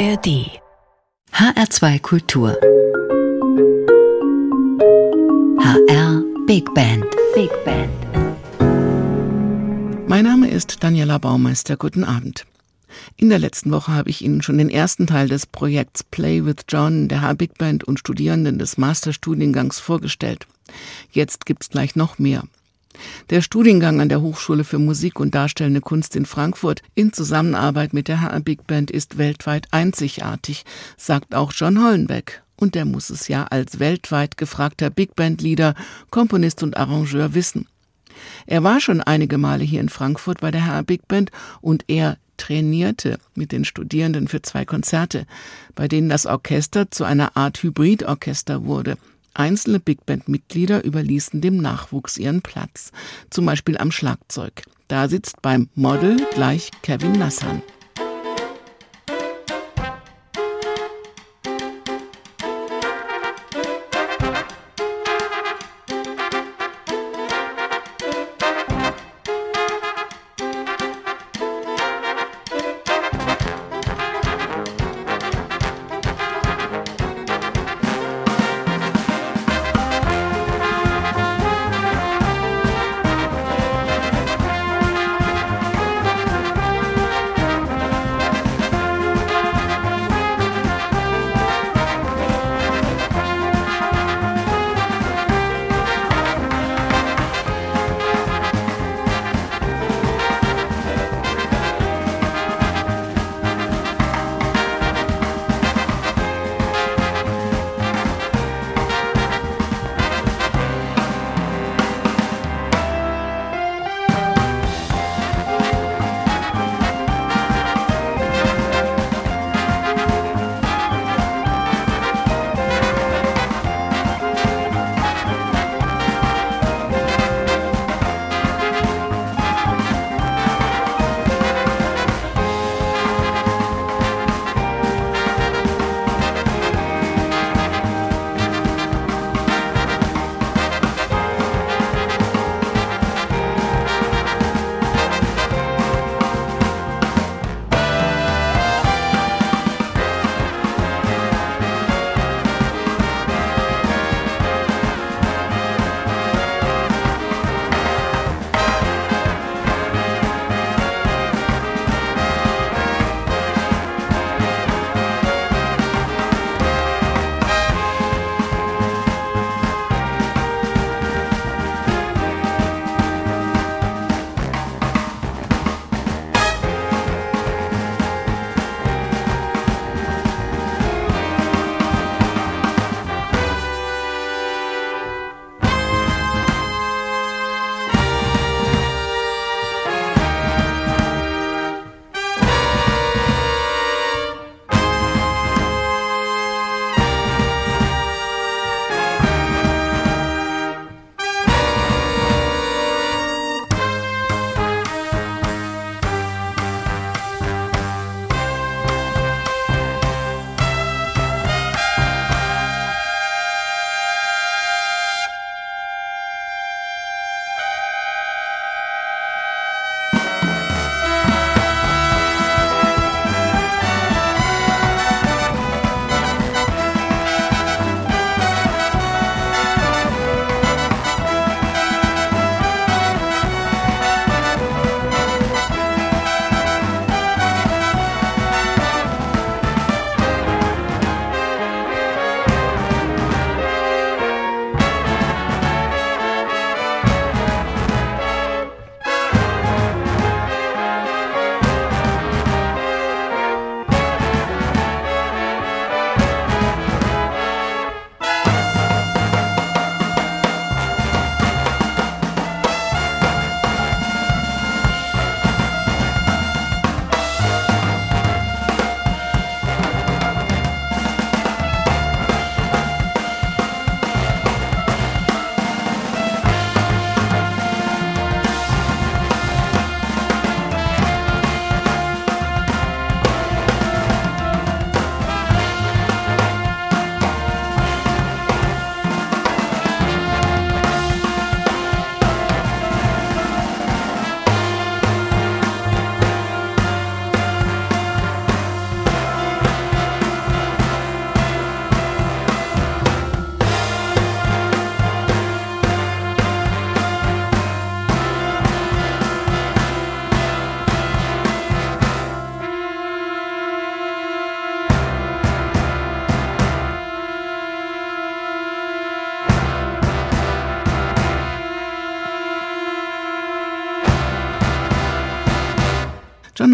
ARD HR2 Kultur HR Big Band Big Band Mein Name ist Daniela Baumeister. Guten Abend. In der letzten Woche habe ich Ihnen schon den ersten Teil des Projekts Play with John der H Big Band und Studierenden des Masterstudiengangs vorgestellt. Jetzt gibt's gleich noch mehr. Der Studiengang an der Hochschule für Musik und Darstellende Kunst in Frankfurt in Zusammenarbeit mit der HR Big Band ist weltweit einzigartig, sagt auch John Hollenbeck. Und der muss es ja als weltweit gefragter Big Band Leader, Komponist und Arrangeur wissen. Er war schon einige Male hier in Frankfurt bei der HR Big Band und er trainierte mit den Studierenden für zwei Konzerte, bei denen das Orchester zu einer Art Hybridorchester wurde. Einzelne Big Band-Mitglieder überließen dem Nachwuchs ihren Platz, zum Beispiel am Schlagzeug. Da sitzt beim Model gleich Kevin Nassan.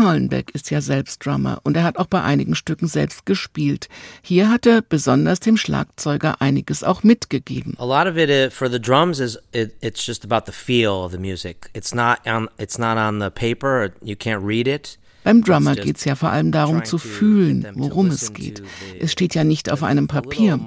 Hollenbeck ist ja selbst Drummer und er hat auch bei einigen Stücken selbst gespielt. Hier hat er besonders dem Schlagzeuger einiges auch mitgegeben. A lot of it uh, for the drums is it, it's just about the feel of the music. It's not on it's not on the paper. You can't read it. Beim Drummer geht es ja vor allem darum zu fühlen, worum es geht. Es steht ja nicht auf einem Papier.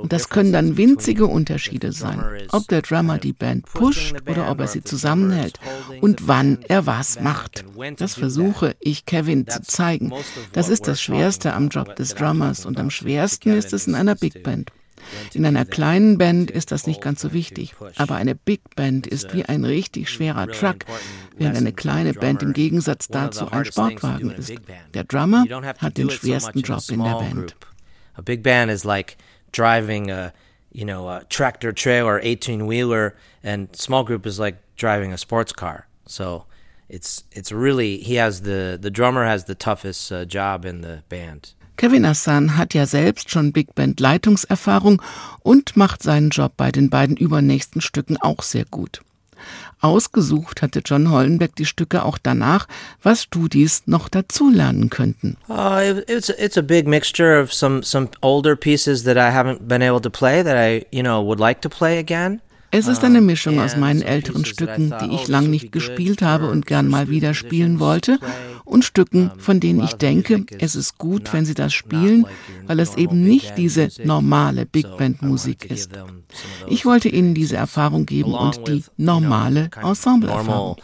Und das können dann winzige Unterschiede sein, ob der Drummer die Band pusht oder ob er sie zusammenhält und wann er was macht. Das versuche ich Kevin zu zeigen. Das ist das Schwerste am Job des Drummers und am schwersten ist es in einer Big Band. In einer kleinen Band ist das nicht ganz so wichtig, aber eine Big Band ist wie ein richtig schwerer Truck, während eine kleine Band im Gegensatz dazu ein Sportwagen ist. Der Drummer hat den schwersten Job in der Band. A big band is like driving a, you know, a tractor trailer, 18 wheeler, and small group is like driving a sports car. So it's it's really he has the the drummer has the toughest uh, job in the band. Kevin Hassan hat ja selbst schon Big Band Leitungserfahrung und macht seinen Job bei den beiden übernächsten Stücken auch sehr gut. Ausgesucht hatte John Hollenbeck die Stücke auch danach, was Studis noch dazulernen könnten. Uh, it's it's a big mixture of some some older pieces that I haven't been able to play that I you know would like to play again. Es ist eine Mischung aus meinen älteren Stücken, die ich lang nicht gespielt habe und gern mal wieder spielen wollte, und Stücken, von denen ich denke, es ist gut, wenn sie das spielen, weil es eben nicht diese normale Big Band Musik ist. Ich wollte ihnen diese Erfahrung geben und die normale Ensemble-Erfahrung.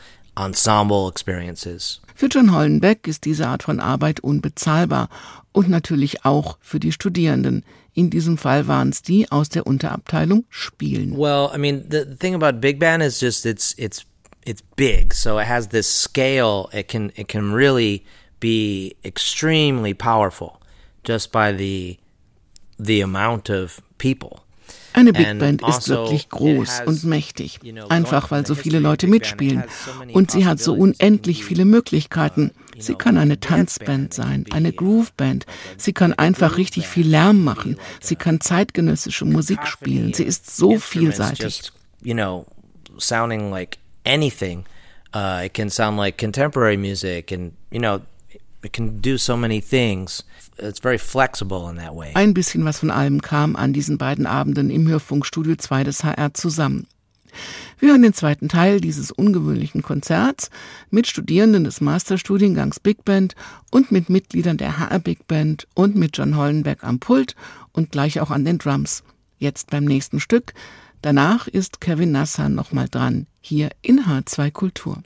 Für John Hollenbeck ist diese Art von Arbeit unbezahlbar und natürlich auch für die Studierenden. In diesem Fall waren es die aus der Unterabteilung Spielen. Well, I mean, the, the thing about big band is just it's it's it's big, so it has this scale. It can it can really be extremely powerful just by the the amount of people. Eine Big Band ist also wirklich groß und mächtig, einfach weil so viele Leute mitspielen. Und sie hat so unendlich viele Möglichkeiten. Sie kann eine Tanzband sein, eine Grooveband. Sie kann einfach richtig viel Lärm machen. Sie kann zeitgenössische Musik spielen. Sie ist so vielseitig. You know, sounding like anything. Uh, it can sound like contemporary music, and you know, it can do so many things. It's very flexible in that way. Ein bisschen was von allem kam an diesen beiden Abenden im Hörfunkstudio 2 des HR zusammen. Wir hören den zweiten Teil dieses ungewöhnlichen Konzerts mit Studierenden des Masterstudiengangs Big Band und mit Mitgliedern der HR Big Band und mit John Hollenberg am Pult und gleich auch an den Drums. Jetzt beim nächsten Stück. Danach ist Kevin Nassan nochmal dran, hier in H2 Kultur.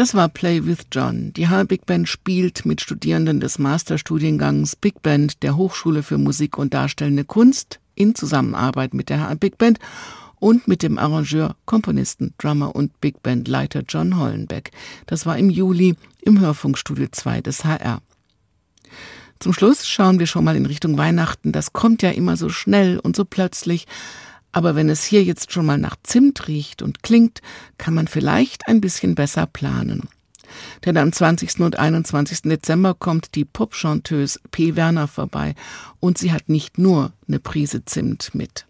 Das war Play with John. Die Haar Big Band spielt mit Studierenden des Masterstudiengangs Big Band der Hochschule für Musik und Darstellende Kunst in Zusammenarbeit mit der Haar Big Band und mit dem Arrangeur, Komponisten, Drummer und Big Band Leiter John Hollenbeck. Das war im Juli im Hörfunkstudio 2 des HR. Zum Schluss schauen wir schon mal in Richtung Weihnachten. Das kommt ja immer so schnell und so plötzlich. Aber wenn es hier jetzt schon mal nach Zimt riecht und klingt, kann man vielleicht ein bisschen besser planen. Denn am 20. und 21. Dezember kommt die Popchanteuse P. Werner vorbei und sie hat nicht nur eine Prise Zimt mit.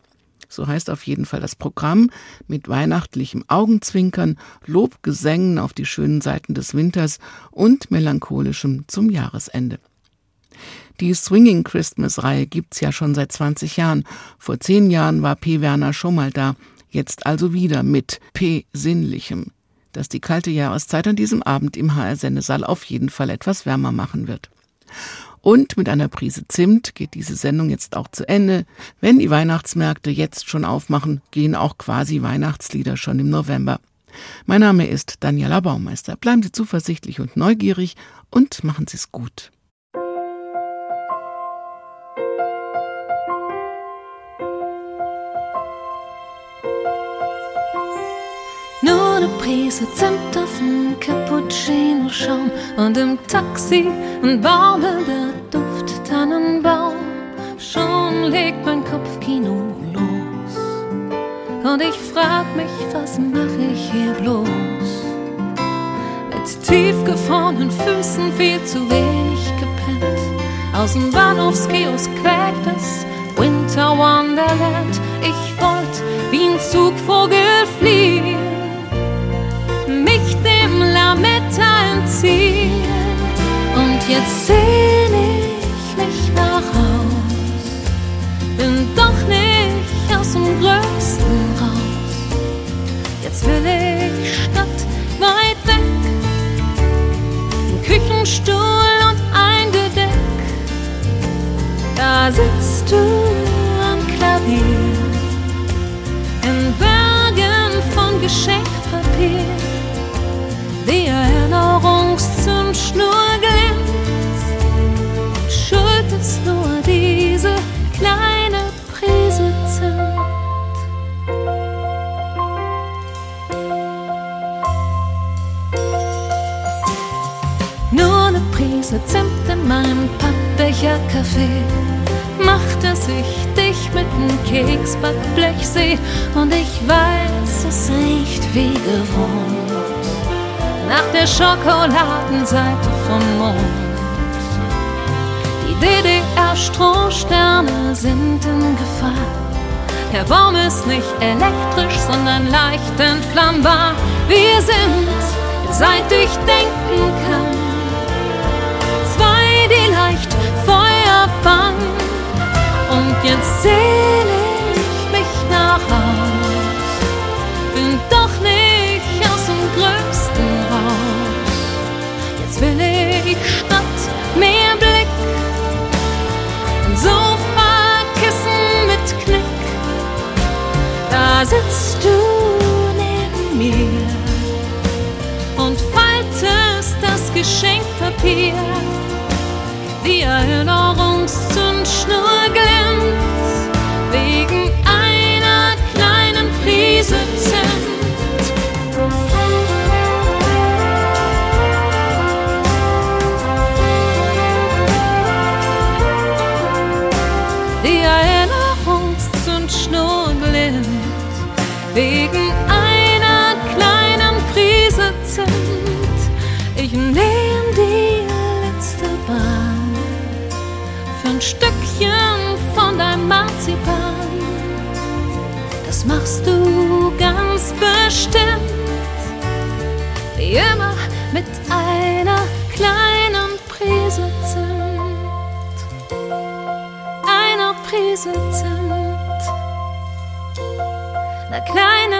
So heißt auf jeden Fall das Programm mit weihnachtlichem Augenzwinkern, Lobgesängen auf die schönen Seiten des Winters und melancholischem zum Jahresende. Die Swinging Christmas-Reihe gibt's ja schon seit 20 Jahren. Vor zehn Jahren war P. Werner schon mal da. Jetzt also wieder mit P. Sinnlichem, das die kalte Jahreszeit an diesem Abend im HR-Sendesaal auf jeden Fall etwas wärmer machen wird. Und mit einer Prise Zimt geht diese Sendung jetzt auch zu Ende. Wenn die Weihnachtsmärkte jetzt schon aufmachen, gehen auch quasi Weihnachtslieder schon im November. Mein Name ist Daniela Baumeister. Bleiben Sie zuversichtlich und neugierig und machen Sie es gut. Prise Zimt auf dem Cappuccino-Schaum und im Taxi ein baumelnder Duft Tannenbaum. Schon legt mein Kopfkino los und ich frag mich, was mach ich hier bloß? Mit tiefgefrorenen Füßen viel zu wenig gepennt. Aus dem Bahnhofskiosk quäkt das Winter Wonderland. Ich wollt wie ein Zugvogel fliehen Entziehen. Und jetzt sehn ich mich nach Haus, bin doch nicht aus dem Größten raus. Jetzt will ich Stadt weit weg, ein Küchenstuhl und ein Gedeck. Da sitzt du am Klavier in Bergen von Geschenkpapier die Erinnerungszündschnur glänzt. Schuld ist nur diese kleine Prise Zimt. Nur eine Prise Zimt in meinem Pappbecher Kaffee macht, dass ich dich mit nem Keksbackblech seh und ich weiß, es riecht wie gewohnt nach der Schokoladenseite vom Mond. Die DDR-Strohsterne sind in Gefahr. Der Baum ist nicht elektrisch, sondern leicht entflammbar. Wir sind, seit ich denken kann, zwei, die leicht Feuer fangen. Und jetzt sehne Geschenkpapier. Die Erinnerungszündschnur glänzt machst du ganz bestimmt, wie immer mit einer kleinen Prise Zimt. Einer Prise Zimt einer kleinen